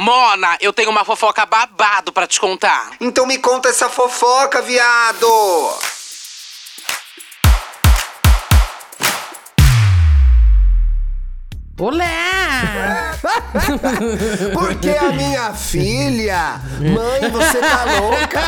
Mona, eu tenho uma fofoca babado pra te contar. Então me conta essa fofoca, viado! Olá! Porque a minha filha, mãe, você tá louca?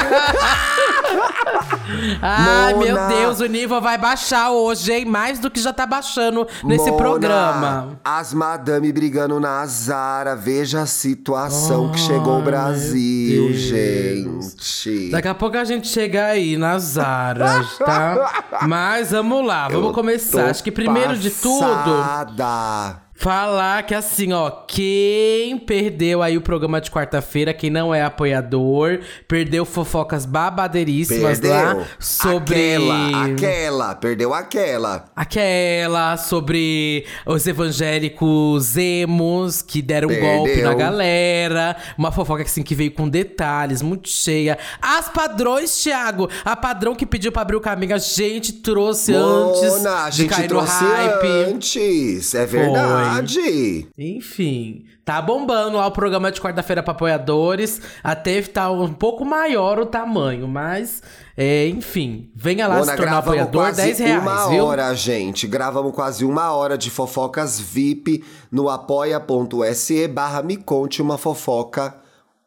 Ai, Mona. meu Deus, o nível vai baixar hoje, hein? Mais do que já tá baixando nesse Mona, programa. As madame brigando na Zara. Veja a situação que chegou ao Brasil, gente. Daqui a pouco a gente chega aí nas aras, tá? Mas vamos lá, vamos começar. Acho que primeiro de tudo, Passada. Falar que assim, ó, quem perdeu aí o programa de quarta-feira, quem não é apoiador, perdeu fofocas babadeiríssimas Perdeu. lá sobre. Aquela, aquela. Perdeu aquela. Aquela sobre os evangélicos emos que deram um Perdeu. golpe na galera. Uma fofoca assim que veio com detalhes, muito cheia. As padrões, Thiago. A padrão que pediu pra abrir o caminho, a gente trouxe antes Mona, a de gente cair trouxe no hype. antes. É verdade. Enfim, tá bombando lá o programa de quarta-feira pra apoiadores. Até tá um pouco maior o tamanho, mas, é, enfim, venha lá Mona, se tornar apoiador, quase 10 reais, uma viu? hora, gente. Gravamos quase uma hora de fofocas VIP no apoia.se barra me conte uma fofoca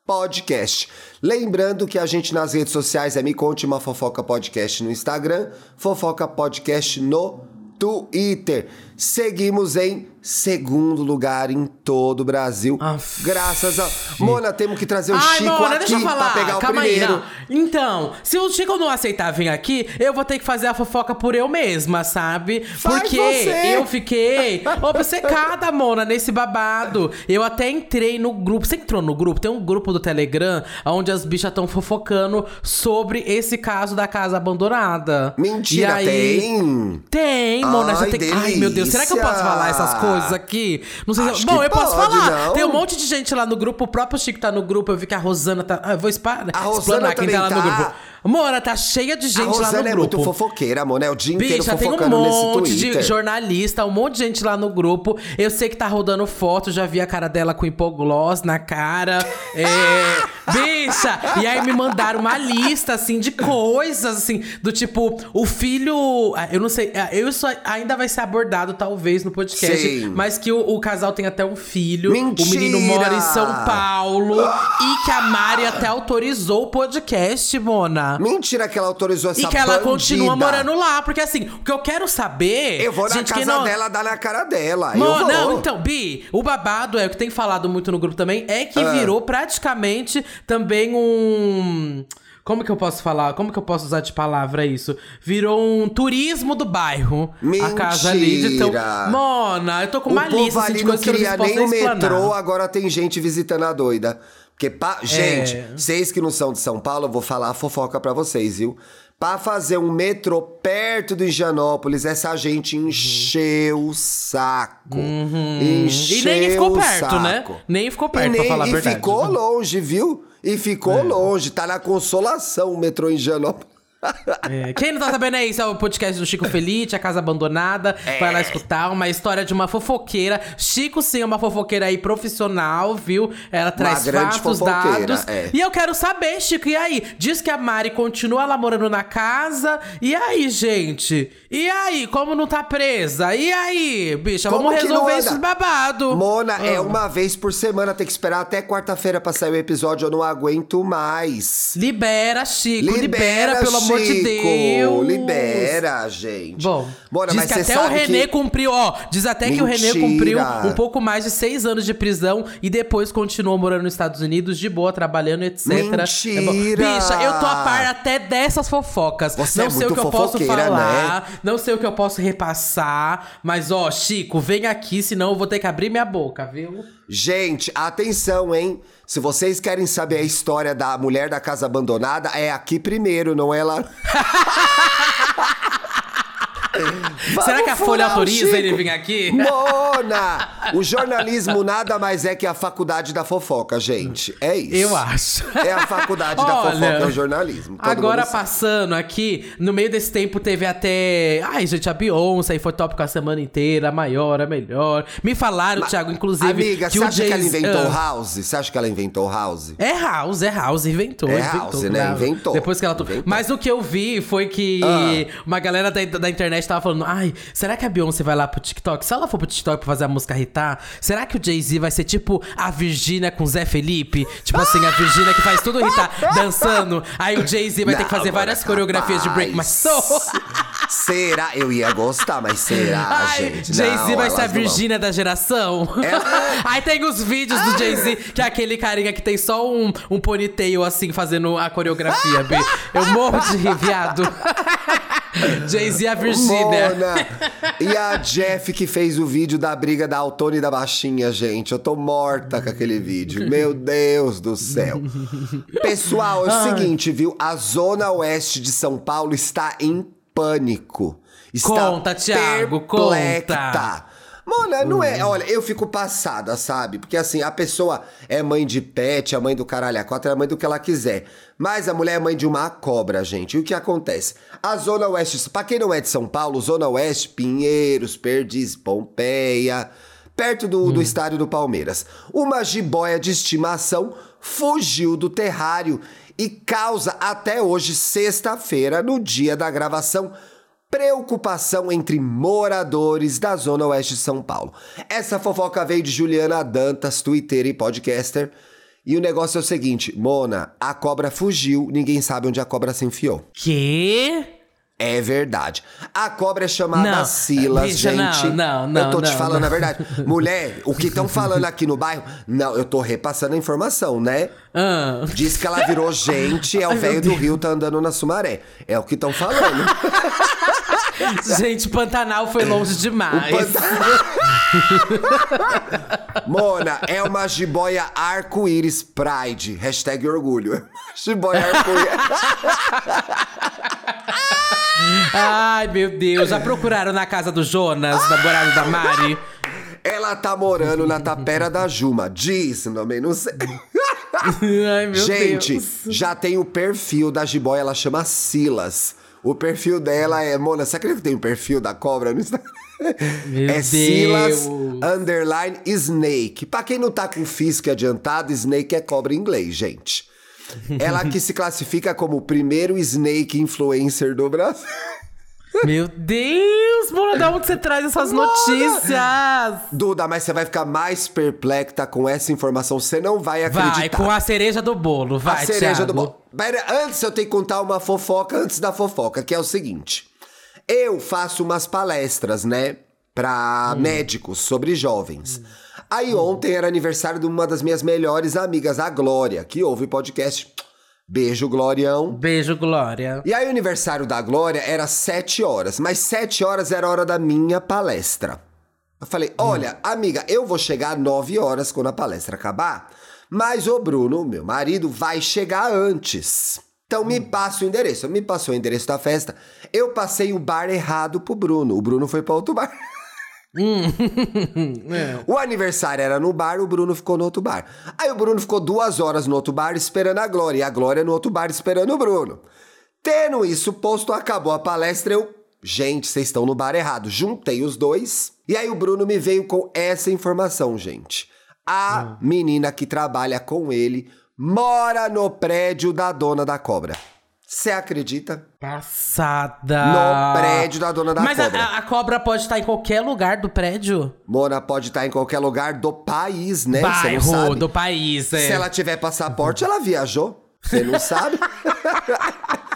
podcast. Lembrando que a gente nas redes sociais é Me Conte Uma Fofoca Podcast no Instagram, Fofoca Podcast no Twitter. Seguimos em segundo lugar em todo o Brasil. Aff. Graças a... Mona, temos que trazer o Ai, Chico Mona, aqui deixa eu falar. pra pegar o Calma primeiro. aí. Então, se o Chico não aceitar vir aqui, eu vou ter que fazer a fofoca por eu mesma, sabe? Faz Porque você. eu fiquei obcecada, Mona, nesse babado. Eu até entrei no grupo. Você entrou no grupo? Tem um grupo do Telegram onde as bichas estão fofocando sobre esse caso da casa abandonada. Mentira, aí- tem? Tem, Mona. Ai, já tem... Ai, meu Deus, será que eu posso falar essas coisas aqui? Não sei se... Acho Bom, eu posso pode, falar. não. Tem um monte de gente lá no grupo. O próprio Chico tá no grupo. Eu vi que a Rosana tá... Ah, eu vou espar... A Rosana quem tá lá no tá. grupo. Mona, tá cheia de gente lá no Rosana é muito grupo. fofoqueira, amor, né? O dia inteiro Bicha, tem um fofocando monte de jornalista, um monte de gente lá no grupo. Eu sei que tá rodando foto, já vi a cara dela com hipogloss na cara. É, bicha! E aí me mandaram uma lista, assim, de coisas, assim, do tipo, o filho. ah, Eu não sei, ah, eu isso ainda vai ser abordado, talvez, no podcast. Sim. Mas que o, o casal tem até um filho. Mentira! O menino mora em São Paulo. e que a Mari até autorizou o podcast, Mona. Mentira que ela autorizou essa E que ela bandida. continua morando lá. Porque assim, o que eu quero saber. Eu vou na gente, casa não... dela, dar na cara dela. Vou. não, então, Bi, o babado é o que tem falado muito no grupo também, é que Ah. virou praticamente também um. Como que eu posso falar? Como que eu posso usar de palavra isso? Virou um turismo do bairro. A casa ali de tão. Mentira. Mona, eu tô com uma o lista assim, ali de não coisas que eu não queria posso nem o explanar. metrô, agora tem gente visitando a doida. Porque, pa... É. gente, vocês que não são de São Paulo, eu vou falar a fofoca pra vocês, viu? Pra fazer um metrô perto do Higienópolis, essa gente encheu o saco. Encheu Uhum. E nem ficou perto, né? saco. Nem ficou perto, e pra nem- falar a e verdade. ficou longe, viu? E ficou É. longe. Tá na consolação o metrô em Higienópolis. É, Quem não tá sabendo é isso, é o podcast do Chico Felite, A Casa Abandonada. Vai lá escutar uma história de uma fofoqueira. Chico, sim, é uma fofoqueira aí profissional, viu? Ela traz fatos, dados. é. E eu quero saber, Chico, e aí? Diz que a Mari continua lá morando na casa. E aí, gente? E aí, como não tá presa? E aí, bicha, Como vamos resolver esses babados. Mona, é Ah. uma vez por semana, tem que esperar até quarta-feira pra sair o episódio, eu não aguento mais. Libera, Chico, libera, pelo amor de Chico, Deus. Libera, gente. Bom, Mona, diz mas que até o René que... cumpriu, ó, diz até que o René Mentira. cumpriu um pouco mais de seis anos de prisão e depois continuou morando nos Estados Unidos, de boa, trabalhando, etc. Mentira. É. Bicha, eu tô a par até dessas fofocas. Você não é sei o que eu posso né? falar, não sei o que eu posso repassar, mas ó, Chico, vem aqui, senão eu vou ter que abrir minha boca, viu? Gente, atenção, hein? Se vocês querem saber a história da mulher da casa abandonada, é aqui primeiro, não é lá... Será que a Folha autoriza Chico. ele vir aqui? Mona! O jornalismo nada mais é que a faculdade da fofoca, gente. É isso. Eu acho. É a faculdade da Olha, fofoca, é o jornalismo. Todo Agora passando aqui, no meio desse tempo teve até. Ai, gente, a Beyoncé aí foi tópico a semana inteira, a maior, a melhor. Me falaram, Thiago, inclusive. Amiga, que você acha que ela inventou Ah. House? Você acha que ela inventou House? É House, é House, inventou. É inventou, House, né? Inventou. Depois que ela. to- Inventou. Mas o que eu vi foi que Ah. uma galera da, da internet tava falando: ai, será que a Beyoncé vai lá pro TikTok? Se ela for pro TikTok pra fazer a música hitar, será que o Jay-Z vai ser tipo a Virgínia com Zé Felipe? Tipo assim, a Virgínia que faz tudo hitar dançando. Aí o Jay-Z vai ter que Não, fazer várias coreografias de Break My capaz. Soul. Será? Eu ia gostar, mas será, Ai, gente? Jay-Z Não, vai ser a não vão. Virgínia da geração. Ela- Aí tem os vídeos do Jay-Z, que é aquele carinha que tem só um, um ponytail assim, fazendo a coreografia, B. Eu morro de rir, viado. Jay-Z e a Virgínia. Mona. E a Jeff que fez o vídeo da briga da Altona e da Baixinha, gente. Eu tô morta com aquele vídeo. Meu Deus do céu. Pessoal, é o seguinte, viu? A zona oeste de São Paulo está em pânico. Está Conta, Thiago, conta. Mona, não é. Olha, eu fico passada, sabe? Porque assim, a pessoa é mãe de pet, é mãe do caralho a quatro, é mãe do que ela quiser. Mas a mulher é mãe de uma cobra, gente. E o que acontece? A Zona Oeste, pra quem não é de São Paulo, Zona Oeste, Pinheiros, Perdiz, Pompeia, perto do, do estádio do Palmeiras. Uma jiboia de estimação fugiu do terrário e causa até hoje, sexta-feira, no dia da gravação, preocupação entre moradores da Zona Oeste de São Paulo. Essa fofoca veio de Juliana Dantas, Twitter e podcaster. E o negócio é o seguinte, Mona, a cobra fugiu, ninguém sabe onde a cobra se enfiou. Quê? É verdade. A cobra é chamada Não, Silas, bicha, não, gente. não, não, Eu tô te não, falando não. a verdade. Mulher, o que estão falando aqui no bairro? Não, eu tô repassando a informação, né? Ah. Diz que ela virou gente, é o velho do Rio, tá andando na Sumaré. É o que estão falando. Gente, Pantanal foi longe demais. Mona, é uma jiboia arco-íris Pride. Hashtag orgulho. Jiboia arco-íris. Ai, meu Deus. Já procuraram na casa do Jonas, namorado da Mari? Ela tá morando na Tapera da Juma. Diz, também não sei. Ai, meu Gente, Deus. já tem o perfil da jiboia, ela chama Silas. O perfil dela é. Mona, você acredita que tem o perfil da cobra no Instagram? Meu é Silas Deus. underline Snake. Pra quem não tá com física adiantado, Snake é cobra em inglês, gente. Ela que se classifica como o primeiro Snake influencer do Brasil. Meu Deus, Mona, de onde você traz essas Mona! notícias? Duda, mas você vai ficar mais perplexa com essa informação. Você não vai acreditar. Vai, com a cereja do bolo, vai, a cereja do Thiago. bolo. Pera, antes eu tenho que contar uma fofoca antes da fofoca, que é o seguinte. Eu faço umas palestras, né, pra médicos sobre jovens. Aí ontem era aniversário de uma das minhas melhores amigas, a Glória, que ouve podcast. Beijo, Glorião. Beijo, Glória. E aí o aniversário da Glória era sete horas, mas sete horas era a hora da minha palestra. Eu falei, olha, amiga, eu vou chegar nove horas quando a palestra acabar, mas o Bruno, meu marido, vai chegar antes. Então me passa o endereço. Me passou o endereço da festa. Eu passei o bar errado pro Bruno. O Bruno foi pra outro bar. É. O aniversário era no bar, o Bruno ficou no outro bar. Aí o Bruno ficou duas horas no outro bar esperando a Glória, e a Glória no outro bar esperando o Bruno. Tendo isso posto, acabou a palestra, eu... Gente, vocês estão no bar errado. Juntei os dois. E aí o Bruno me veio com essa informação, gente. A menina que trabalha com ele mora no prédio da dona da cobra. Você acredita? Passada. No prédio da dona da Mas a- cobra. A, a cobra pode estar em qualquer lugar do prédio? Mona pode estar em qualquer lugar do país, né? Bairro, do país, é. Se ela tiver passaporte, ela viajou. Você não sabe?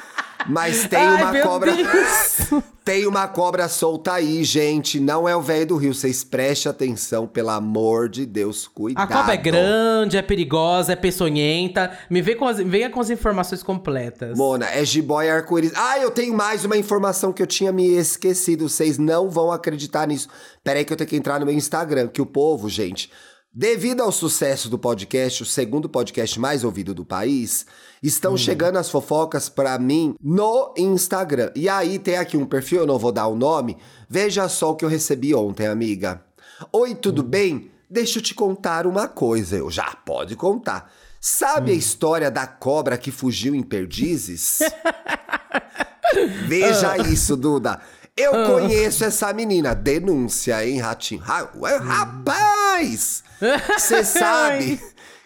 Mas tem Ai, uma meu cobra. Deus. Tem uma cobra solta aí, gente. Não é o velho do Rio. Vocês prestem atenção, pelo amor de Deus. A Cuidado. cobra é grande, é perigosa, é peçonhenta. Me vê com as, venha com as informações completas. Mona, é jiboia arco-íris. Ah, eu tenho mais uma informação que eu tinha me esquecido. Vocês não vão acreditar nisso. Pera aí que eu tenho que entrar no meu Instagram, que o povo, gente, Devido ao sucesso do podcast, o segundo podcast mais ouvido do país, estão chegando as fofocas pra mim no Instagram. E aí tem aqui um perfil, eu não vou dar o nome. Veja só o que eu recebi ontem, amiga. Oi, tudo bem? Deixa eu te contar uma coisa. Eu já pode contar. Sabe a história da cobra que fugiu em perdizes? Veja isso, Duda. Eu conheço essa menina. Denúncia, hein, Ratinho? Ra- ué, Rapaz! Você sabe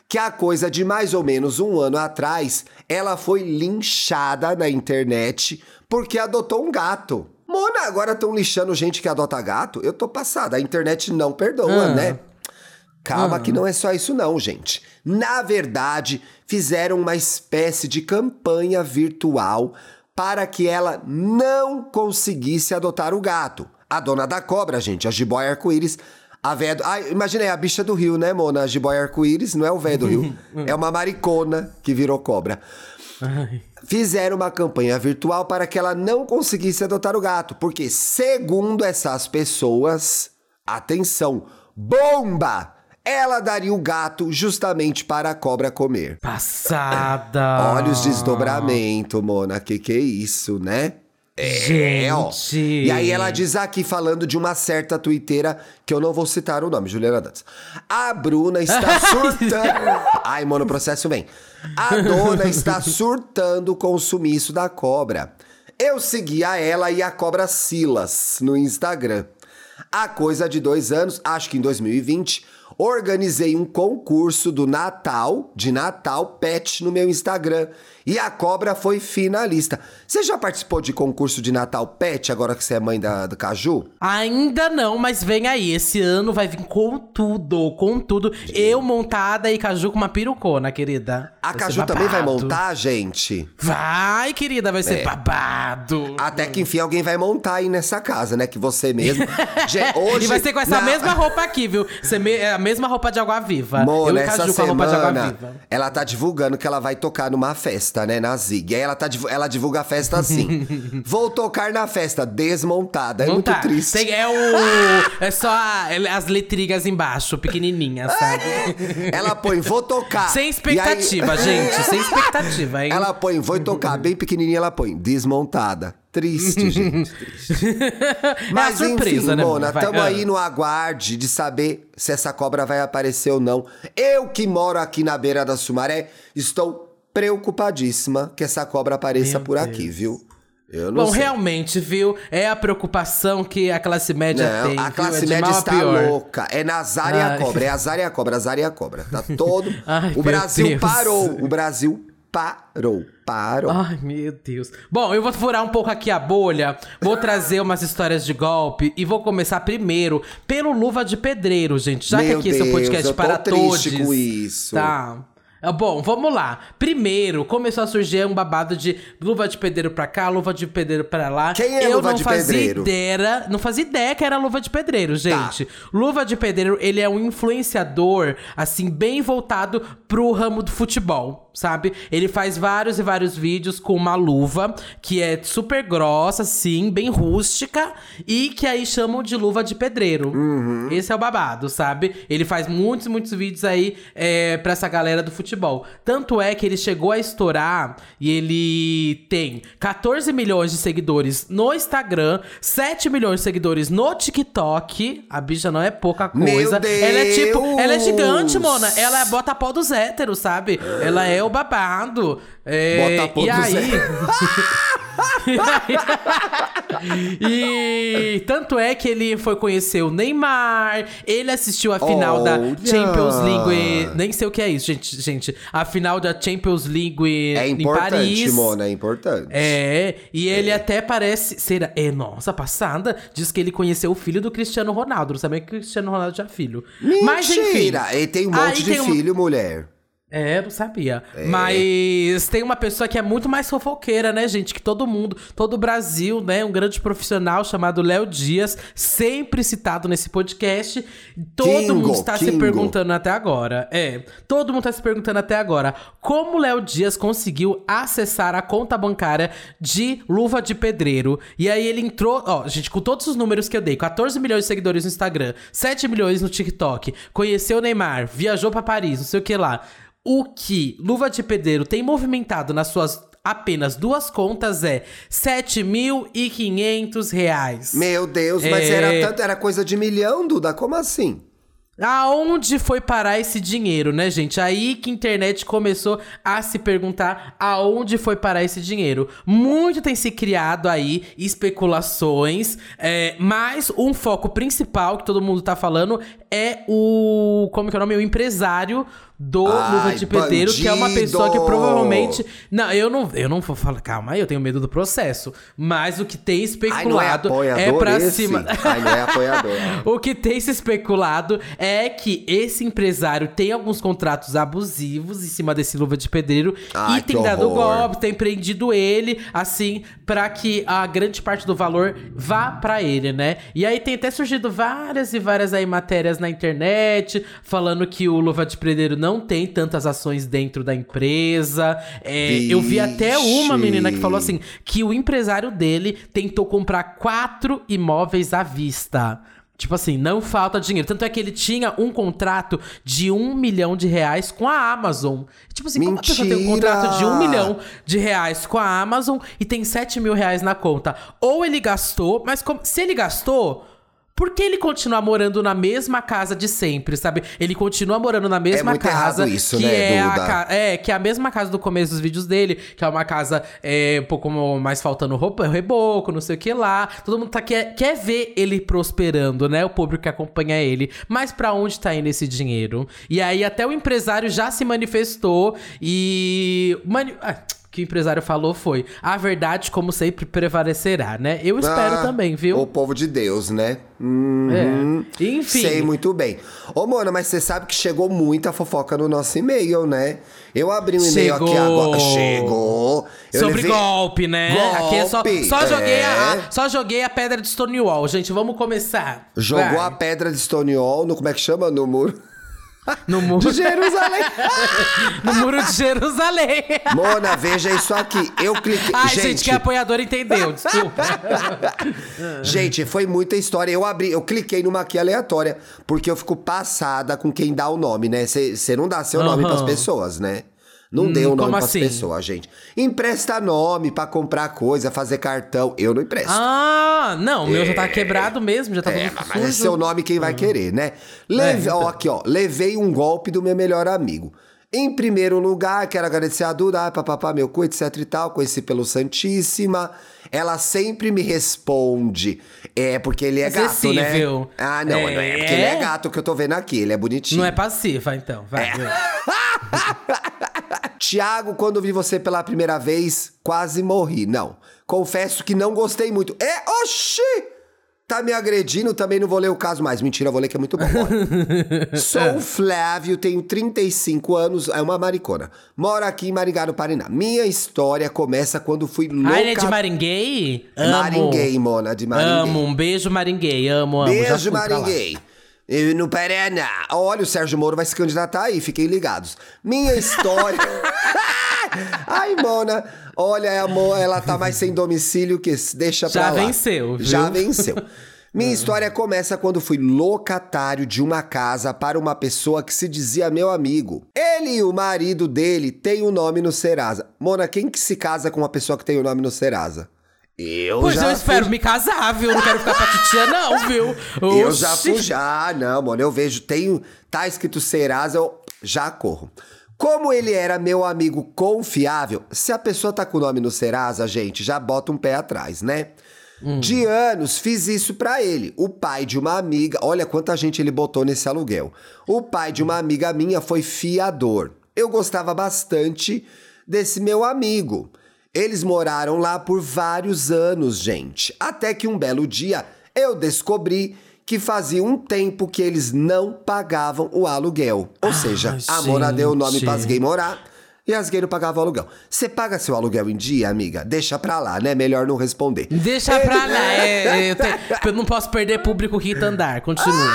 que há coisa de mais ou menos um ano atrás, ela foi linchada na internet porque adotou um gato. Mona, agora estão lixando gente que adota gato? Eu tô passada. A internet não perdoa, Ah. né? Calma que não é só isso não, gente. Na verdade, fizeram uma espécie de campanha virtual para que ela não conseguisse adotar o gato. A dona da cobra, gente, a jiboia arco-íris, a véia do... Imaginei, a bicha do rio, né, Mona? A jiboia arco-íris não é o véio do rio. é uma maricona que virou cobra. Fizeram uma campanha virtual para que ela não conseguisse adotar o gato, porque, segundo essas pessoas, atenção, bomba! Ela daria o gato justamente para a cobra comer. Passada. Olha os desdobramentos, Mona. Que que é isso, né? Gente. ó. E aí ela diz aqui, falando de uma certa twitteira, que eu não vou citar o nome, Juliana Dantas. A Bruna está surtando. Ai, mano, o processo vem. A dona está surtando com o sumiço da cobra. Eu seguia ela e a cobra Silas no Instagram. Há coisa de dois anos, acho que em 2020, organizei um concurso do Natal, de Natal Pet, no meu Instagram. E a cobra foi finalista. Você já participou de concurso de Natal Pet, agora que você é mãe da, do Caju? Ainda não, mas vem aí. Esse ano vai vir com tudo, com tudo. Eu montada e Caju com uma perucona, querida. A Vai Caju também vai montar, gente? Vai, querida, vai ser É. babado. Até que enfim alguém vai montar aí nessa casa, né? Que você mesmo. Gente, hoje, e vai ser com essa na- mesma roupa aqui, viu? Você me- é a mesma roupa de água viva. Mona, Eu e Caju com a roupa de água semana, viva. ela tá divulgando que ela vai tocar numa festa, né, na Zig. Aí ela, tá, ela divulga a festa assim. Vou tocar na festa, desmontada. É Não muito tá. triste. Tem- é o. É só a- as letrinhas embaixo, pequenininhas, sabe? Ela põe, vou tocar. Sem E aí- expectativa, gente. Sem expectativa, hein? Ela põe, vou tocar, bem pequenininha, ela põe, desmontada. Triste, gente, triste. é a Mas surpresa, enfim, né, Mona, Vai. tamo Ah. aí no aguarde de saber se essa cobra vai aparecer ou não. Eu que moro aqui na beira da Sumaré, estou preocupadíssima que essa cobra apareça Meu por aqui, viu? Eu não Bom, sei. realmente, viu? É a preocupação que a classe média Não, tem. a viu? classe é média está louca. É Nazar e a cobra. É azar e a cobra, azar e a cobra. Tá todo. Ai, o Brasil Deus. parou. O Brasil parou. Parou. Ai, meu Deus. Bom, eu vou furar um pouco aqui a bolha, vou trazer umas histórias de golpe e vou começar primeiro pelo Luva de Pedreiro, gente. Já que Meu aqui esse é Deus, podcast eu tô para triste todos. com isso. Tá. Ah, Bom, vamos lá. Primeiro, começou a surgir um babado de luva de pedreiro pra cá, luva de pedreiro pra lá. Quem é Eu luva não de fazia pedreiro? ideia, não fazia ideia que era luva de pedreiro, Tá. gente. Luva de pedreiro, ele é um influenciador, assim, bem voltado pro ramo do futebol, sabe? Ele faz vários e vários vídeos com uma luva que é super grossa, assim, bem rústica, e que aí chamam de luva de pedreiro. Uhum. Esse é o babado, sabe? Ele faz muitos, muitos vídeos aí é, pra essa galera do futebol. Tanto é que ele chegou a estourar e ele tem 14 milhões de seguidores no Instagram, 7 milhões de seguidores no TikTok. A bicha não é pouca coisa. Meu Ela é tipo, ela é gigante, Deus! mona. Ela é bota pó dos héteros, sabe? Ela é o babado. É, Bota pó e dos aí... e tanto é que ele foi conhecer o Neymar, ele assistiu a final da Olha! Champions League. Nem sei o que é isso, gente. gente a final da Champions League É em importante, Paris. Mona, é importante. É, e ele até parece ser. É, nossa, passada. Diz que ele conheceu o filho do Cristiano Ronaldo. Não sabia que o Cristiano Ronaldo tinha filho. Mas enfim. Mentira! Ele tem um monte de tem um- filho, mulher. É, não sabia. Mas tem uma pessoa que é muito mais fofoqueira, né, gente? Que todo mundo, todo o Brasil, né? Um grande profissional chamado Léo Dias, sempre citado nesse podcast. Todo Kingo, mundo está se Kingo. perguntando até agora. É, todo mundo está se perguntando até agora como Léo Dias conseguiu acessar a conta bancária de Luva de Pedreiro. E aí ele entrou, ó, gente, com todos os números que eu dei, 14 milhões de seguidores no Instagram, 7 milhões no TikTok, conheceu o Neymar, viajou pra Paris, não sei o que lá. O que Luva de Pedreiro tem movimentado nas suas apenas duas contas é 7.500 reais. Meu Deus, mas É. era tanto, era coisa de milhão, Duda, como assim? Aonde foi parar esse dinheiro, né, gente? Aí que a internet começou a se perguntar aonde foi parar esse dinheiro. Muito tem se criado aí especulações, é, mas um foco principal que todo mundo tá falando é o. Como que é o nome? O empresário do Ai, Luva de Pedreiro, que é uma pessoa que provavelmente. Não, eu não, eu não vou falar. Calma aí, eu tenho medo do processo. Mas o que tem Ai, é especulado apoiador é pra esse? cima. Ai, não é apoiador. O que tem se especulado é que esse empresário tem alguns contratos abusivos em cima desse luva de pedreiro Ai, e tem dado horror. golpe, tem prendido ele, assim, pra que a grande parte do valor vá pra ele, né? E aí tem até surgido várias e várias aí matérias na internet falando que o luva de pedreiro não tem tantas ações dentro da empresa. É, eu vi até uma menina que falou assim que o empresário dele tentou comprar quatro imóveis à vista. Tipo assim, não falta dinheiro. Tanto é que ele tinha um contrato de um milhão de reais com a Amazon. Tipo assim, como a pessoa tem um Mentira! contrato de um milhão de reais com a Amazon e tem sete mil reais na conta? Ou ele gastou, mas como- se ele gastou. Por que ele continua morando na mesma casa de sempre, sabe? Ele continua morando na mesma muito casa. isso, que né, é a Duda? ca- é, que é a mesma casa do começo dos vídeos dele, que é uma casa é, um pouco mais faltando roupa, reboco, não sei o que lá. Todo mundo tá, quer, quer ver ele prosperando, né? O público que acompanha ele. Mas pra onde tá indo esse dinheiro? E aí até o empresário já se manifestou e... Mani ah, que o empresário falou foi: a verdade, como sempre, prevalecerá, né? Eu espero Ah, também, viu? O povo de Deus, né? Uhum. É. Enfim. Sei muito bem. Ô, Mona, mas você sabe que chegou muita fofoca no nosso e-mail, né? Eu abri um e-mail aqui agora. Chegou. Eu Sobre levei- golpe, né? Aqui é só, Golpe, só, joguei a, é. só joguei a pedra de Stonewall, gente. Vamos começar. Jogou Vai. a pedra de Stonewall no. Como é que chama? No muro. No muro, De Jerusalém. no muro de Jerusalém. Mona, veja isso aqui. Eu cliquei. Ai, gente, gente, que é apoiador entendeu, desculpa. Gente, foi muita história. Eu abri, eu cliquei numa aqui aleatória, porque eu fico passada com quem dá o nome, né? Você não dá seu nome Aham. pras pessoas, né? Não dê o nome como pras assim? pessoas, gente. Empresta nome pra comprar coisa, fazer cartão. Eu não empresto. ah, não, o meu já tá quebrado mesmo, já tá É, mas é sujo. seu nome quem vai querer, né? Leve, É, então. ó, aqui, ó. Levei um golpe do meu melhor amigo. Em primeiro lugar, quero agradecer a Duda, ah, papapá, meu cu, etc e tal. Conheci pelo Santíssima. Ela sempre me responde. É porque ele é gato, né? Ah, não, É. não é porque ele é gato que eu tô vendo aqui. Ele é bonitinho. Não é passiva, então. Vai. É. Tiago, quando vi você pela primeira vez, quase morri. Não. Confesso que não gostei muito. É, oxi! Tá me agredindo, também não vou ler o caso mais. Mentira, vou ler que é muito bom. Sou o Flávio, tenho 35 anos, é uma maricona. Moro aqui em Maringá, no Paraná. Minha história começa quando fui louca... Ah, ele é de Maringuei? Amo. Maringuei, Mona, de Maringuei. Amo, um beijo Maringuei, amo, amo. Beijo. Maringuei. E No Paraná. Olha, o Sérgio Moro vai se candidatar aí, fiquem ligados. Minha história. Ai, Mona. Olha, amor, ela tá mais sem domicílio que deixa pra Já lá. venceu, viu? Já venceu. Minha história começa quando fui locatário de uma casa para uma pessoa que se dizia meu amigo. Ele e o marido dele têm o nome no Serasa. Mona, quem que se casa com uma pessoa que tem o nome no Serasa? Eu Pois já eu espero fui- me casar, viu? Não quero ficar pra titia, não, viu? Eu já Oxi. fui, já, não, mano. Eu vejo, tem, tá escrito Serasa, eu já corro. Como ele era meu amigo confiável, se a pessoa tá com o nome no Serasa, gente, já bota um pé atrás, né? De anos fiz isso pra ele. O pai de uma amiga, olha quanta gente ele botou nesse aluguel. O pai de uma amiga minha foi fiador. Eu gostava bastante desse meu amigo. Eles moraram lá por vários anos, gente. Até que um belo dia eu descobri que fazia um tempo que eles não pagavam o aluguel. Ou seja, a Mona deu o nome pras gays morar e as gays não pagavam o aluguel. Você paga seu aluguel em dia, amiga? Deixa pra lá, né? Melhor não responder. Deixa pra lá. é, eu, eu não posso perder público Rita Andar. Continua.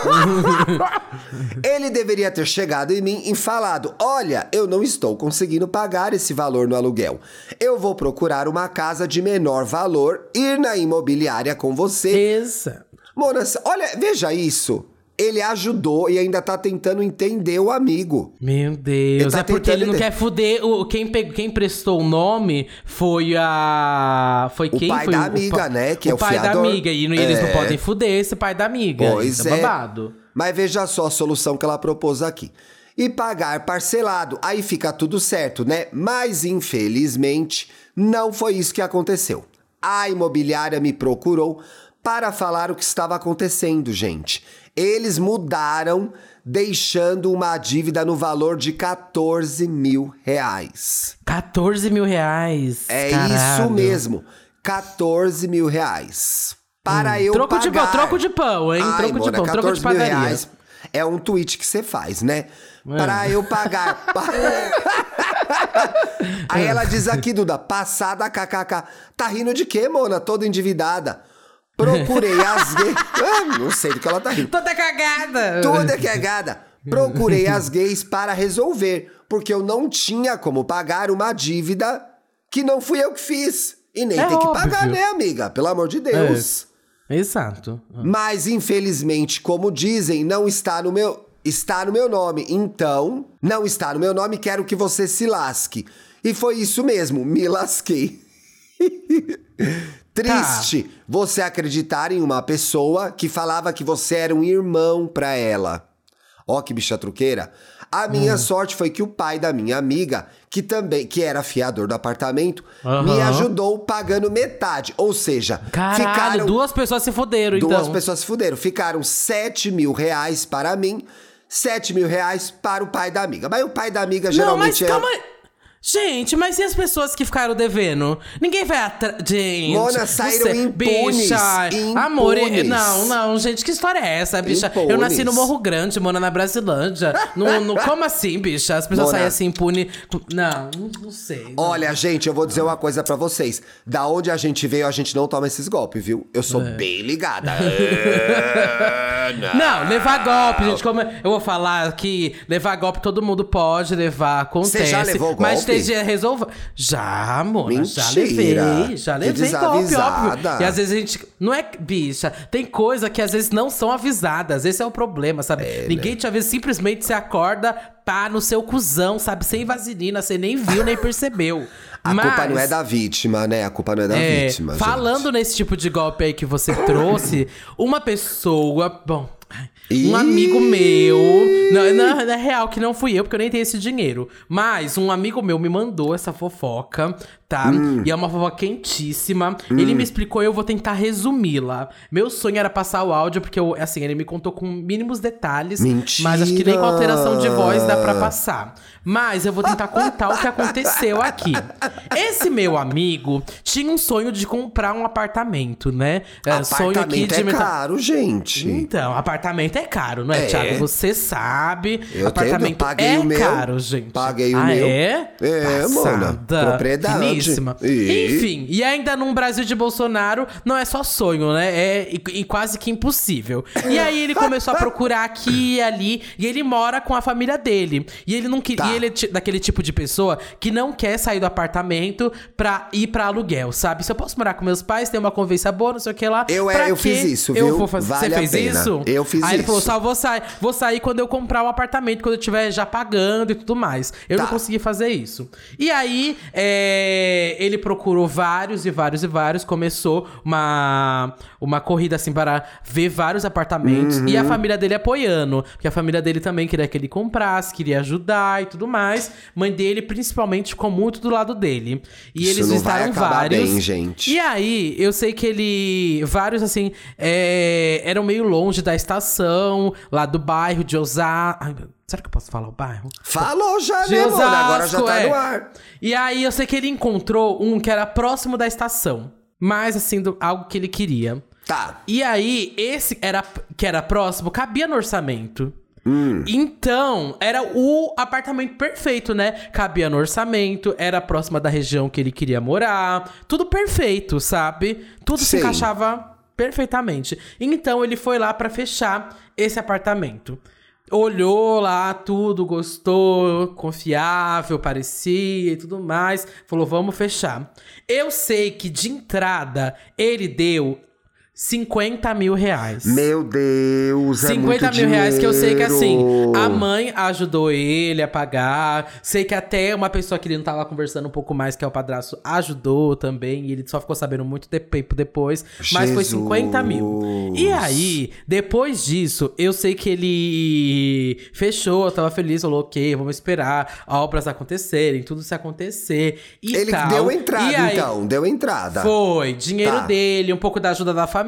Ele deveria ter chegado em mim e falado: Olha, eu não estou conseguindo pagar esse valor no aluguel. Eu vou procurar uma casa de menor valor, ir na imobiliária com você. Exato. Mona, olha, veja isso. Ele ajudou e ainda tá tentando entender o amigo. Meu Deus, tá é porque ele não entender. quer fuder. O, quem, pegou, quem prestou o nome foi a. Foi quem? pai foi da o- amiga, pa- né, que é o pai da fiador. amiga. E, não- eles não É. podem fuder esse pai da amiga. Pois Isso é. babado. Mas veja só a solução que ela propôs aqui. E pagar parcelado. Aí fica tudo certo, né? Mas infelizmente não foi isso que aconteceu. A imobiliária me procurou para falar o que estava acontecendo, gente. Eles mudaram, deixando uma dívida no valor de 14 mil reais. 14 mil reais. É caralho. isso mesmo. 14 mil reais. Para eu Troco pagar. de pão, troco de pão, hein? Ai, troco de Mona, pão, troco de 14 mil padaria. reais é um tweet que você faz, né? É. Para eu pagar. Aí ela diz aqui, Duda, passada kkk. Tá rindo de quê, Mona? Toda endividada. Procurei as gays. Ah, não sei do que ela tá rindo. Toda cagada. Toda cagada. Procurei as gays para resolver, porque eu não tinha como pagar uma dívida que não fui eu que fiz. E nem É tem que pagar, né, amiga? Pelo amor de Deus. Exato. Mas infelizmente, como dizem, não está no meu está no meu nome. Então, não está no meu nome, quero que você se lasque. E foi isso mesmo, me lasquei. Triste você acreditar em uma pessoa que falava que você era um irmão pra ela. Ó que bicha truqueira. A minha sorte foi que o pai da minha amiga, que também que era fiador do apartamento, me Aham. ajudou pagando metade. Ou seja, Caralho, ficaram duas pessoas se fuderam, Duas então. pessoas se fuderam. Ficaram 7 mil reais para mim, 7 mil reais para o pai da amiga. Mas o pai da amiga Não, mas geralmente é. calma. Gente, mas e as pessoas que ficaram devendo? Ninguém vai atrás. Gente. Mona, saíram você- impunes, Bicha. impunes. Amor, não, não, gente, que história é essa, bicha? Eu Impunes. nasci no Morro Grande, Mona, na Brasilândia. no, no- como assim, bicha? As pessoas Mona. saem assim impune. Não, não, sei. não. Olha, gente, eu vou dizer uma coisa pra vocês. Da onde a gente veio, a gente não toma esses golpes, viu? Eu sou É. bem ligada. É, Não, levar golpe, gente. Como eu vou falar que levar golpe todo mundo pode levar, acontece. Você já levou Mas golpe? tem dia resolver. Já, Mona, já levei. Já levei golpe, óbvio. E às vezes a gente. Não é. Bicha, tem coisa que às vezes não são avisadas. Esse é o problema, sabe? né? Ninguém te avisa, simplesmente você acorda, pá, no seu cuzão, sabe? Sem vaselina, você nem viu, nem percebeu. A Mas... culpa não é da vítima, né? A culpa não é da É, vítima. falando gente. nesse tipo de golpe aí que você trouxe, uma pessoa. Bom. Um amigo meu. Não, não, é real que não fui eu, porque eu nem tenho esse dinheiro. Mas um amigo meu me mandou essa fofoca, tá? Hum. E é uma fofoca quentíssima. Ele me explicou, eu vou tentar resumi-la. Meu sonho era passar o áudio, porque eu, assim, ele me contou com mínimos detalhes. Mas acho que nem com alteração de voz dá pra passar. Mas eu vou tentar contar o que aconteceu aqui. Esse meu amigo tinha um sonho de comprar um apartamento, né? É, sonho aqui Apartamento de é meta- caro, gente. Então, apartamento é caro, não é, É. Thiago? Você sabe. Eu apartamento entendo, paguei é o meu. caro, gente. Paguei o ah, meu. É? É. Passada. Propriedade. Finíssima. E? Enfim, e ainda num Brasil de Bolsonaro, não é só sonho, né? É e, e quase que impossível. E aí ele começou a procurar aqui e ali, e ele mora com a família dele. E ele não queria. Tá. E ele é daquele tipo de pessoa que não quer sair do apartamento pra ir pra aluguel, sabe? Se eu posso morar com meus pais, ter uma convivência boa, não sei o que lá. Eu, é, eu fiz isso, Eu viu? vou fazer. Vale Você fez pena. isso? Eu fiz Aí ele falou: isso. só vou sair, vou sair quando eu comprar o apartamento, quando eu estiver já pagando e tudo mais. Eu Tá. não consegui fazer isso. E aí, é, ele procurou vários e vários e vários. Começou uma, uma corrida assim para ver vários apartamentos. E Uhum. a família dele apoiando. Porque a família dele também queria que ele comprasse, queria ajudar e tudo mais. Mãe dele, principalmente, ficou muito do lado dele. E Isso eles não acabar vários. bem, gente. E aí, eu sei que ele. Vários, assim, é, eram meio longe da estação, lá do bairro de Osasco. Ai, meu- Será que eu posso falar o bairro? Falou já, De né, mona? Agora já tá é. no ar. E aí, eu sei que ele encontrou um que era próximo da estação. Mais, assim, do, algo que ele queria. Tá. E aí, esse era, que era próximo, cabia no orçamento. Hum. Então, era o apartamento perfeito, né? Cabia no orçamento, era próxima da região que ele queria morar. Tudo perfeito, sabe? Tudo se Sim. encaixava perfeitamente. Então, ele foi lá pra fechar esse apartamento. Olhou lá tudo, gostou, confiável, parecia e tudo mais. Falou, vamos fechar. Eu sei que de entrada ele deu 50 mil reais. Meu Deus, é 50 muito mil reais que eu sei que assim, dinheiro. a mãe ajudou ele a pagar. Sei que até uma pessoa que ele não tava conversando um pouco mais, que é o padrasto, ajudou também. E ele só ficou sabendo muito tempo depois. Mas foi 50 mil. E aí, depois disso, eu sei que ele fechou, eu tava feliz, falou, ok, vamos esperar obras acontecerem, tudo se acontecer. E Ele tal. deu entrada, E aí- então. Deu entrada. foi, dinheiro Tá. dele, um pouco da ajuda da família,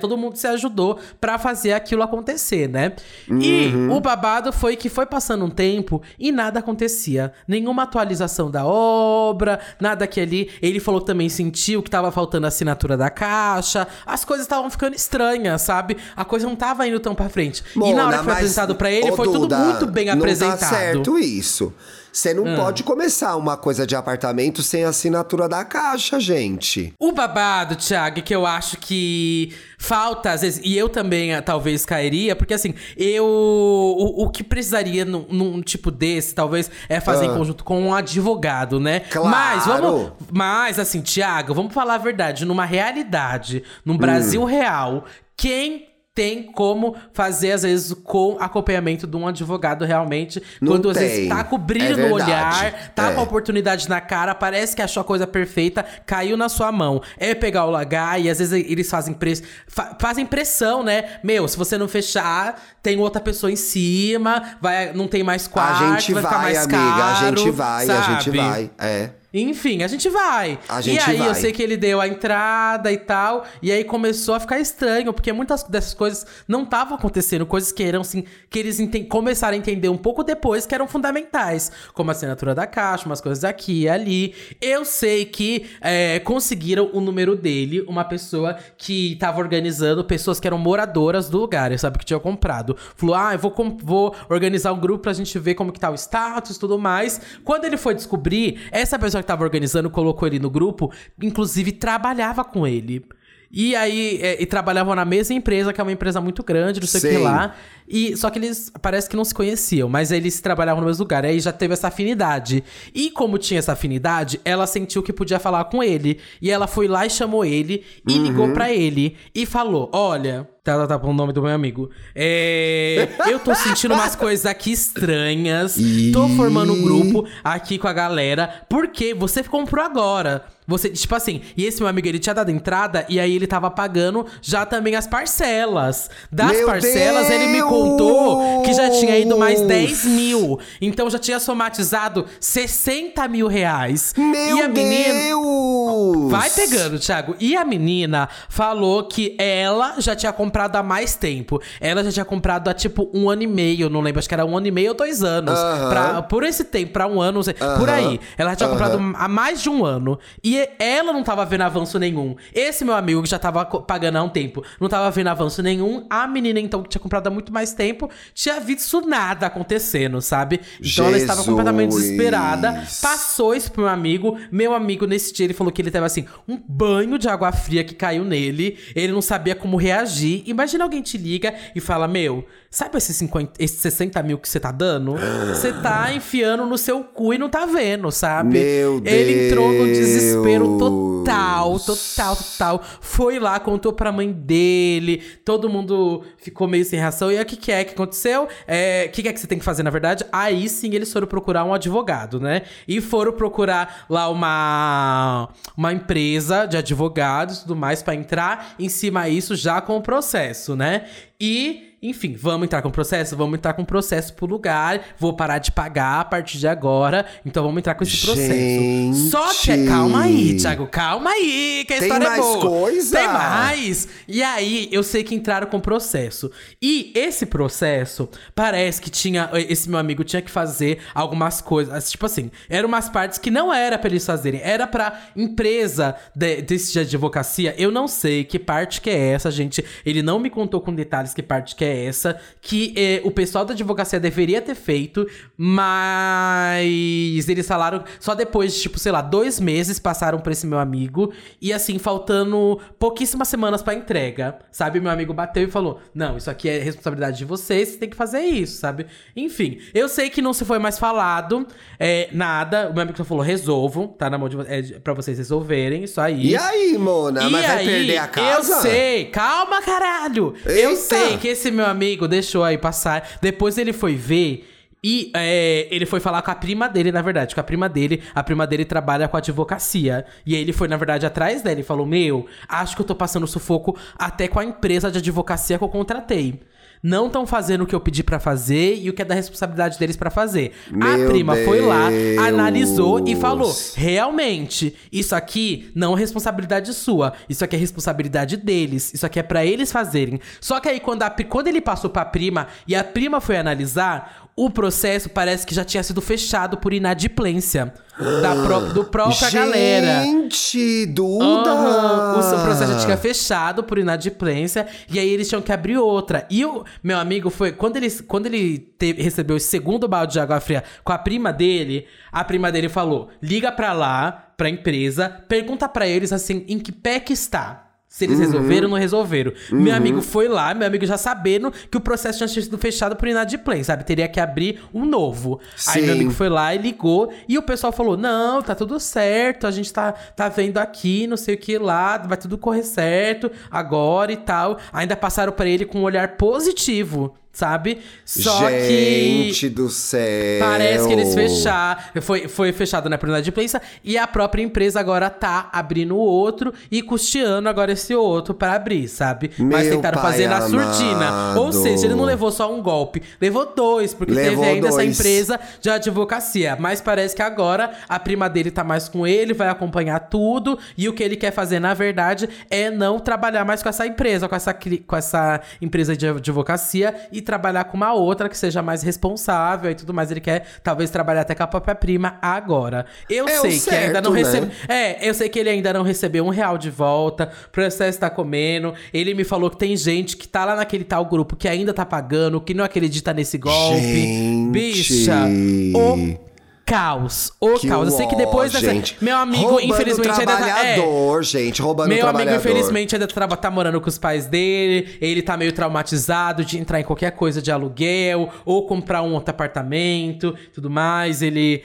todo mundo se ajudou pra fazer aquilo acontecer, né? E Uhum. o babado foi que foi passando um tempo e nada acontecia. Nenhuma atualização da obra, nada que ali. Ele falou que também sentiu que tava faltando a assinatura da caixa. As coisas estavam ficando estranhas, sabe? A coisa não tava indo tão pra frente. e na hora que foi apresentado pra ele, foi tudo Duda, muito bem não apresentado. Tá certo isso. Você Ah. não pode começar uma coisa de apartamento sem assinatura da caixa, gente. O babado, Thiago, que eu acho que falta, às vezes, e eu também ah, talvez cairia, porque assim, eu. O, o que precisaria num, num tipo desse, talvez, é fazer em conjunto com um advogado, né? Ah. Claro. Mas vamos. Mas, assim, Thiago, vamos falar a verdade. Numa realidade, num Hum. Brasil real, quem. Tem como fazer, às vezes, com acompanhamento de um advogado realmente. Não quando às vezes tem. tá com brilho É no olhar, tá É. com a oportunidade na cara, parece que achou a coisa perfeita, caiu na sua mão. É pegar o lagar e às vezes eles fazem, press... fa- fazem pressão, né? Meu, se você não fechar, tem outra pessoa em cima, vai, não tem mais quarto, a gente vai ficar vai, mais amiga. caro. a gente vai, a gente sabe? vai. É. Enfim, a gente vai. A gente e aí vai. eu sei que ele deu a entrada e tal, e aí começou a ficar estranho, porque muitas dessas coisas não estavam acontecendo, coisas que eram assim, que eles começaram a entender um pouco depois que eram fundamentais, como a assinatura da caixa, umas coisas aqui e ali. Eu sei que é, conseguiram o número dele, uma pessoa que tava organizando pessoas que eram moradoras do lugar, sabe, que tinham comprado. Falou: "Ah, eu vou vou organizar um grupo pra gente ver como que tá o status e tudo mais". Quando ele foi descobrir, essa pessoa que tava organizando colocou ele no grupo, inclusive trabalhava com ele. E aí, é, e trabalhavam na mesma empresa, que é uma empresa muito grande, não sei o que lá. E, só que eles parece que não se conheciam, mas eles trabalhavam no mesmo lugar. Aí já teve essa afinidade. E como tinha essa afinidade, ela sentiu que podia falar com ele. E ela foi lá e chamou ele e Uhum. ligou pra ele e falou: Olha. Tá, tá, tá, o nome do meu amigo. É, eu tô sentindo umas coisas aqui estranhas. Tô formando um grupo aqui com a galera. Porque você comprou agora. Você, tipo assim, e esse meu amigo, ele tinha dado entrada e aí ele tava pagando já também as parcelas. Das Meu parcelas, ele me contou que já tinha ido mais 10 mil. Então já tinha somatizado 60 mil reais. Meu e a menina. Deus! Vai pegando, Thiago. E a menina falou que ela já tinha comprado há mais tempo. Ela já tinha comprado há tipo um ano e meio, não lembro, acho que era um ano e meio ou dois anos. Aham. Pra- por esse tempo, pra um ano, não sei, por aí. Ela já tinha comprado há mais de um ano. E ela não tava vendo avanço nenhum. Esse meu amigo que já tava pagando há um tempo, não tava vendo avanço nenhum. A menina, então, que tinha comprado há muito mais tempo, tinha visto nada acontecendo, sabe? Então ela estava Jesus. completamente desesperada. Passou isso pro meu amigo. Meu amigo, nesse dia, ele falou que ele teve assim, um banho de água fria que caiu nele. Ele não sabia como reagir. Imagina alguém te liga e fala: Meu, sabe esses, 50, esses 60 mil que você tá dando? Você tá enfiando no seu cu e não tá vendo, sabe? Meu Ele entrou no desespero Deus. total, total, total. Foi lá, contou pra mãe dele. Todo mundo ficou meio sem reação. E aí, o que, que é que aconteceu? É, O que, que é que você tem que fazer, na verdade? Aí sim eles foram procurar um advogado, né? E foram procurar lá uma, uma empresa de advogados e tudo mais pra entrar em cima disso já com o processo, né? E enfim, vamos entrar com processo? Vamos entrar com processo pro lugar. Vou parar de pagar a partir de agora. Então vamos entrar com esse processo. Gente. Só que calma aí, Thiago, calma aí, que a Tem história é mais boa. coisa? Tem mais. E aí, eu sei que entraram com processo. E esse processo, parece que tinha. Esse meu amigo tinha que fazer algumas coisas. Tipo assim, eram umas partes que não era pra eles fazerem. Era pra empresa de, desse de advocacia. Eu não sei que parte que é essa, gente. Ele não me contou com detalhes que parte que é essa. Que eh, o pessoal da advocacia deveria ter feito, mas eles falaram só depois de, tipo, sei lá, dois meses passaram pra esse meu amigo. E assim, faltando pouquíssimas semanas pra entrega, sabe? Meu amigo bateu e falou: Não, isso aqui é responsabilidade de vocês, você tem que fazer isso, sabe? Enfim, eu sei que não se foi mais falado é, nada. O meu amigo só falou: resolvam, tá na mão de vocês, é pra vocês resolverem, isso aí. E aí, Mona? E Mas vai aí, perder a casa? Eu sei, calma, caralho! Eu Eita. sei que esse meu amigo deixou aí passar. Depois ele foi ver. E é, ele foi falar com a prima dele, na verdade, com a prima dele. A prima dele trabalha com advocacia. E ele foi, na verdade, atrás dela e falou: Meu, acho que eu tô passando sufoco até com a empresa de advocacia que eu contratei. Não estão fazendo o que eu pedi pra fazer e o que é da responsabilidade deles pra fazer. a Meu prima foi lá, Deus. analisou e falou: realmente, isso aqui não é responsabilidade sua. Isso aqui é responsabilidade deles. Isso aqui é pra eles fazerem. Só que aí, quando, a, quando ele passou pra prima e a prima foi analisar, o processo parece que já tinha sido fechado por inadimplência da pró do própria galera. Gente, Duda! Aham, O seu processo já tinha fechado por inadimplência e aí eles tinham que abrir outra. E o meu amigo foi. Quando ele, quando ele teve- recebeu o segundo balde de água fria com a prima dele, a prima dele falou: liga pra lá, pra empresa, pergunta pra eles assim, em que pé que está. Se eles resolveram ou não resolveram. Meu amigo foi lá, meu amigo já sabendo que o processo tinha sido fechado por inadimplência, sabe? Teria que abrir um novo. Aí meu Sim. amigo foi lá e ligou. E o pessoal falou: Não, tá tudo certo. A gente tá, tá vendo aqui, não sei o que lá. Vai tudo correr certo agora e tal. Ainda passaram pra ele com um olhar positivo, sabe? Só que. Gente do céu! Parece que eles fecharam. Foi, foi fechado na inadimplência e a própria empresa agora tá abrindo outro e custeando agora esse outro pra abrir, sabe? Mas Meu tentaram pai fazer na surtina. Ou amado. seja, ele não levou só um golpe, levou dois, porque Levou teve ainda essa dois. empresa de advocacia. Mas parece que agora a prima dele tá mais com ele, vai acompanhar tudo e o que ele quer fazer, na verdade, é não trabalhar mais com essa empresa, com essa, com essa empresa de advocacia e trabalhar com uma outra que seja mais responsável e tudo mais. Ele quer talvez trabalhar até com a própria prima agora. Eu É sei que ainda não certo, né? recebeu. É, eu sei que ele ainda não recebeu um real de volta. O processo tá comendo. Ele me falou que tem gente que tá lá naquele tal grupo que ainda tá pagando, que não acredita nesse golpe. Gente. Bicha, o caos. O Que caos. Eu sei que depois dessa. gente. Meu amigo, Roubando infelizmente, ainda tá. É, trabalhador, gente, roubando meu amigo, trabalhador. infelizmente, ainda traba- tá morando com os pais dele. Ele tá meio traumatizado de entrar em qualquer coisa de aluguel ou comprar um outro apartamento tudo mais. Ele.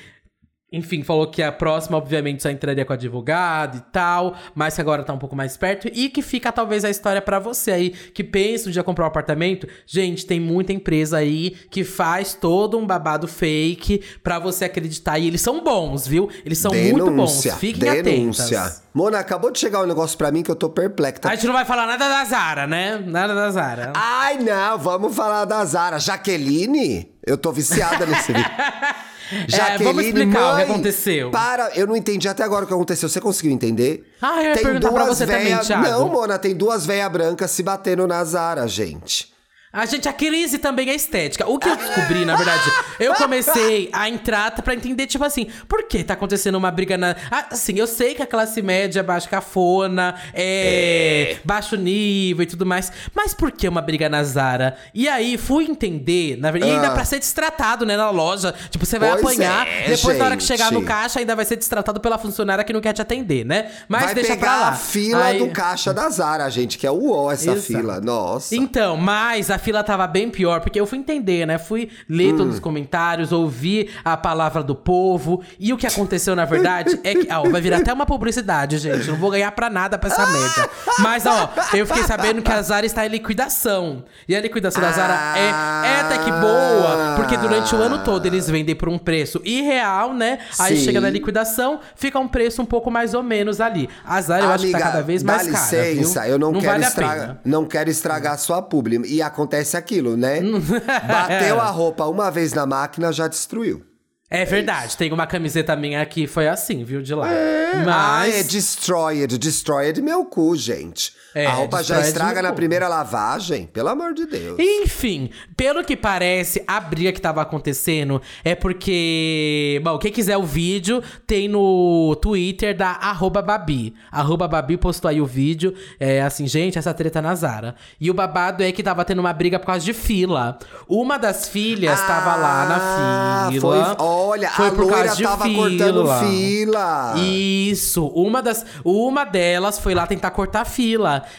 Enfim, falou que a próxima, obviamente, só entraria com advogado e tal, mas que agora tá um pouco mais perto. E que fica, talvez, a história pra você aí, que pensa um dia comprar um apartamento. Gente, tem muita empresa aí que faz todo um babado fake pra você acreditar. E eles são bons, viu? Eles são muito bons. Fiquem denúncia. atentas. Mona, acabou de chegar um negócio pra mim que eu tô perplexa. A gente não vai falar nada da Zara, né? Nada da Zara. Ai, não, vamos falar da Zara. Jaqueline? Eu tô viciada nesse vídeo. É, vamos explicar o que aconteceu. Para, eu não entendi até agora o que aconteceu. Você conseguiu entender? Ah, eu ia perguntar pra você também, Thiago. Não, Mona, tem duas veias brancas se batendo na Zara, gente. A gente, a crise também é estética. O que eu descobri, na verdade, eu comecei a entrar pra entender, tipo assim, por que tá acontecendo uma briga na. Ah, Assim, eu sei que a classe média é baixa cafona, é, baixo nível e tudo mais, mas por que uma briga na Zara? E aí fui entender, na verdade, e ainda Ah. pra ser destratado, né, na loja. Tipo, você vai Pois apanhar, é, depois na hora que chegar no gente. caixa, ainda vai ser destratado pela funcionária que não quer te atender, né? Mas Vai deixa pegar pra lá. a fila Aí- do caixa da Zara, gente, que é o essa Exato. fila. Nossa. Então, mas a fila tava bem pior, porque eu fui entender, né? Fui ler Hum. todos os comentários, ouvir a palavra do povo. E o que aconteceu, na verdade, é que. Ó, vai virar até uma publicidade, gente. Não vou ganhar pra nada pra essa média. Mas, ó, eu fiquei sabendo que a Zara está em liquidação. E a liquidação da Zara é, é até que boa, porque durante o ano todo eles vendem por um preço irreal, né? Aí Sim. chega na liquidação, fica um preço um pouco mais ou menos ali. A Zara eu acho que tá cada vez mais dá cara. licença, viu? eu não, quero vale estragar, não quero estragar a sua publi. E aconteceu acontece aquilo, né? Bateu a roupa uma vez na máquina, já destruiu. É verdade, tem uma camiseta minha aqui, foi assim, viu, de lá. Ah, Mas. é destroyed. Destroyed meu cu, gente. É, a roupa já estraga na primeira lavagem, pelo amor de Deus. Enfim, pelo que parece, a briga que tava acontecendo é porque. Bom, quem quiser o vídeo, tem no Twitter da arroba Babi. Arroba Babi postou aí o vídeo. É assim, gente, essa treta na Zara. E o babado é que tava tendo uma briga por causa de fila. Uma das filhas tava lá na Ah, fila. Foi, olha, Foi a por causa de tava fila. cortando fila. Isso, uma das, uma delas foi lá tentar cortar a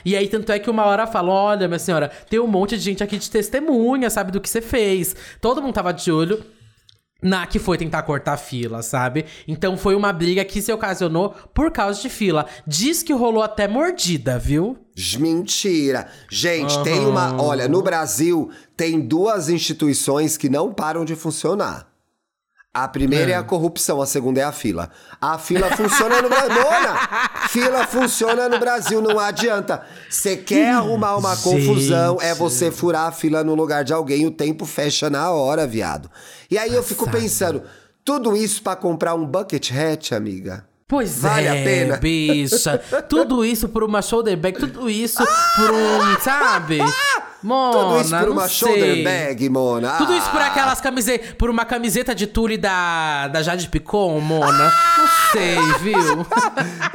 E aí tanto é que uma hora falou: "Olha, minha senhora, tem um monte de gente aqui de testemunha, sabe do que você fez". Todo mundo tava de olho na que foi tentar cortar a fila, sabe? Então foi uma briga que se ocasionou por causa de fila. Diz que rolou até mordida, viu? Mentira. Gente, tem uma. Olha, no Brasil tem duas instituições que não param de funcionar. A primeira é. a corrupção, a segunda é a fila. A fila funciona no Brasil. Dona! Fila funciona no Brasil, não adianta. Você quer arrumar uma Gente. confusão, é você furar a fila no lugar de alguém, o tempo fecha na hora, viado. E aí eu fico Passada. pensando, tudo isso pra comprar um bucket hat, amiga? Pois Vale é, a pena? bicha. tudo isso por uma shoulder bag, tudo isso por um, sabe? Mona, Tudo isso por uma sei. shoulder bag, Mona. Tudo isso por Ah. aquelas camisetas, por uma camiseta de tule da, da Jade Picon, Mona. Não sei, viu?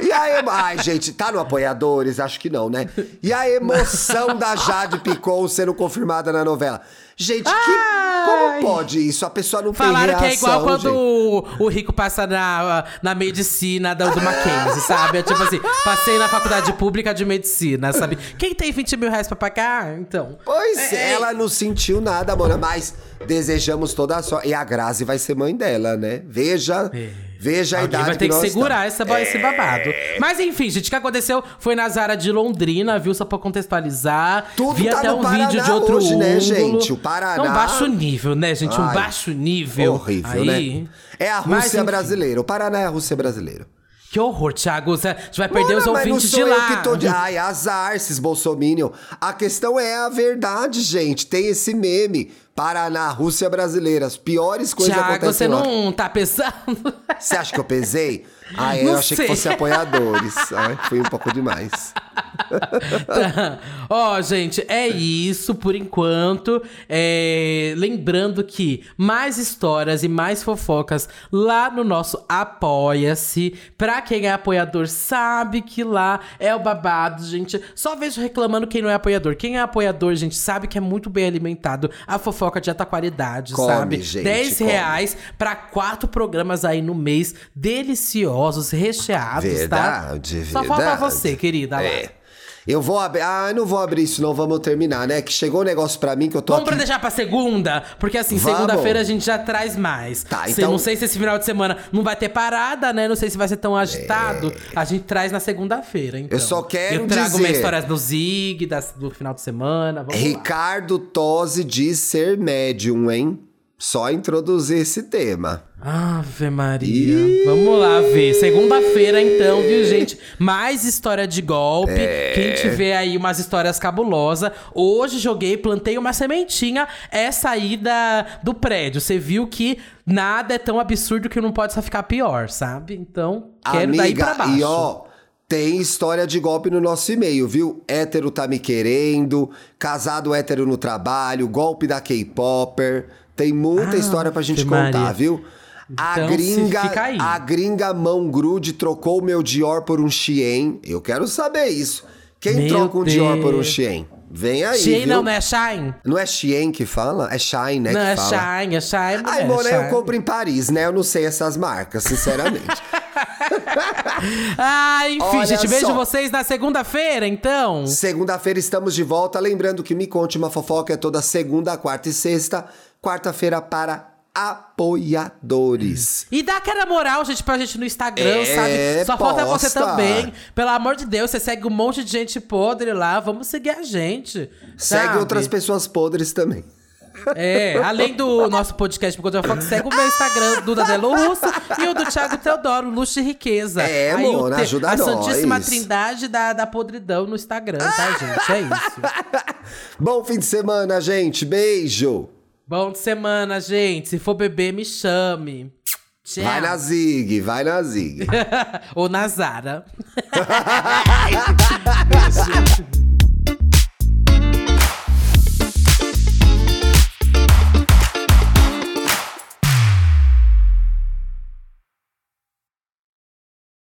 E a emo... Ai, gente, tá no Apoiadores? Acho que não, né? E a emoção da Jade Picon sendo confirmada na novela. Gente, que... Como pode isso? A pessoa não Falaram tem que é reação, igual quando o, o rico passa na, na medicina do, do Mackenzie, sabe? É tipo assim, passei na faculdade pública de medicina, sabe? Quem tem 20 mil reais pra pagar? Então. Pois É, ela não sentiu nada, Mona, mas desejamos toda a sorte. E a Grazi vai ser mãe dela, né? Veja, veja a É. Alguém idade vai ter que, nós segurar essa, esse babado. Mas enfim, gente, o que aconteceu foi na Zara de Londrina, viu? Só pra contextualizar. Tudo Vi tá até um Paraná vídeo de outro hoje, né, ângulo. gente? O Paraná- É um baixo nível, né, gente? um Ai, baixo nível. Horrível, Aí. né? É a Mas, Rússia enfim, brasileira. O Paraná é a Rússia brasileira. Que horror, Thiago. Você vai perder os mas não ouvintes de lá. que tô de... Ai, azar esses bolsominion. A questão é a verdade, gente. Tem esse meme. Paraná, Rússia brasileira. As piores coisas Thiago, acontecem você lá. não tá pensando? Você acha que eu pesei? Ah, é, eu achei sei. que fosse apoiadores. Ai, foi um pouco demais. Tá. Ó, gente, é isso por enquanto. É, Lembrando que mais histórias e mais fofocas lá no nosso Apoia-se. Pra quem é apoiador, sabe que lá é o babado, gente. Só vejo reclamando quem não é apoiador. Quem é apoiador, gente, sabe que é muito bem alimentado. A fofoca de alta qualidade, Come, sabe? gente, 10 come. reais pra quatro programas aí no mês. Deliciosos, recheados, tá? Verdade, Só falta verdade. você, querida. lá. É. Eu vou abrir. Ah, não vou abrir isso, não. Vamos terminar, né? Que chegou um negócio pra mim que eu tô Vamos pra aqui. deixar pra segunda? Porque assim, segunda-feira a gente já traz mais. Tá, Se- então- Não sei se esse final de semana não vai ter parada, né? Não sei se vai ser tão agitado. A gente traz na segunda-feira, então. É. Eu só quero Eu trago minhas dizer- histórias do Zig, das- do final de semana. Vamos lá. Ricardo Tosi diz ser médium, hein? Só introduzir esse tema. Ave Maria. Vamos lá ver. Segunda-feira, então, viu, gente? Mais história de golpe. É. Quem tiver aí umas histórias cabulosas. Hoje joguei, plantei uma sementinha. É saída do prédio. Você viu que nada é tão absurdo que não pode só ficar pior, sabe? Então, quero daí pra baixo. e ó, tem história de golpe no nosso e-mail, viu? Hétero tá me querendo, casado hétero no trabalho, golpe da K-Popper. Tem muita Ah, história pra gente contar, Maria. viu? A Então, se gringa, a gringa mão grude trocou o meu Dior por um Shein. Eu quero saber isso. Quem Meu troca um Dior por um Deus. Shein? Vem aí, Shein não, não é Shine? Não é Shein que fala? É Shine, né? não, é fala. Shine, é Shine. Ai, é eu compro em Paris, né? Eu não sei essas marcas, sinceramente. Ah, enfim, Olha gente, vejo só. vocês na segunda-feira, então. Segunda-feira estamos de volta. Lembrando que Me Conte uma Fofoca é toda segunda, quarta e sexta. Quarta-feira para apoiadores. E dá aquela moral, gente, pra gente no Instagram, É, sabe? Só falta você também. Pelo amor de Deus, você segue um monte de gente podre lá. Vamos seguir a gente. Segue sabe? outras pessoas podres também. É, além do nosso podcast por conta da Fox, segue o meu Instagram, Duda Delo Russo, e o do Thiago Teodoro, Luxo e Riqueza. É, Aí Mona, te- ajuda A nós. Santíssima Trindade da, da podridão no Instagram, tá, gente? É isso. Bom fim de semana, gente. Beijo. Bom de semana, gente. Se for beber, me chame. Tchau. Vai na Zig, vai na Zig. Ou na Zara.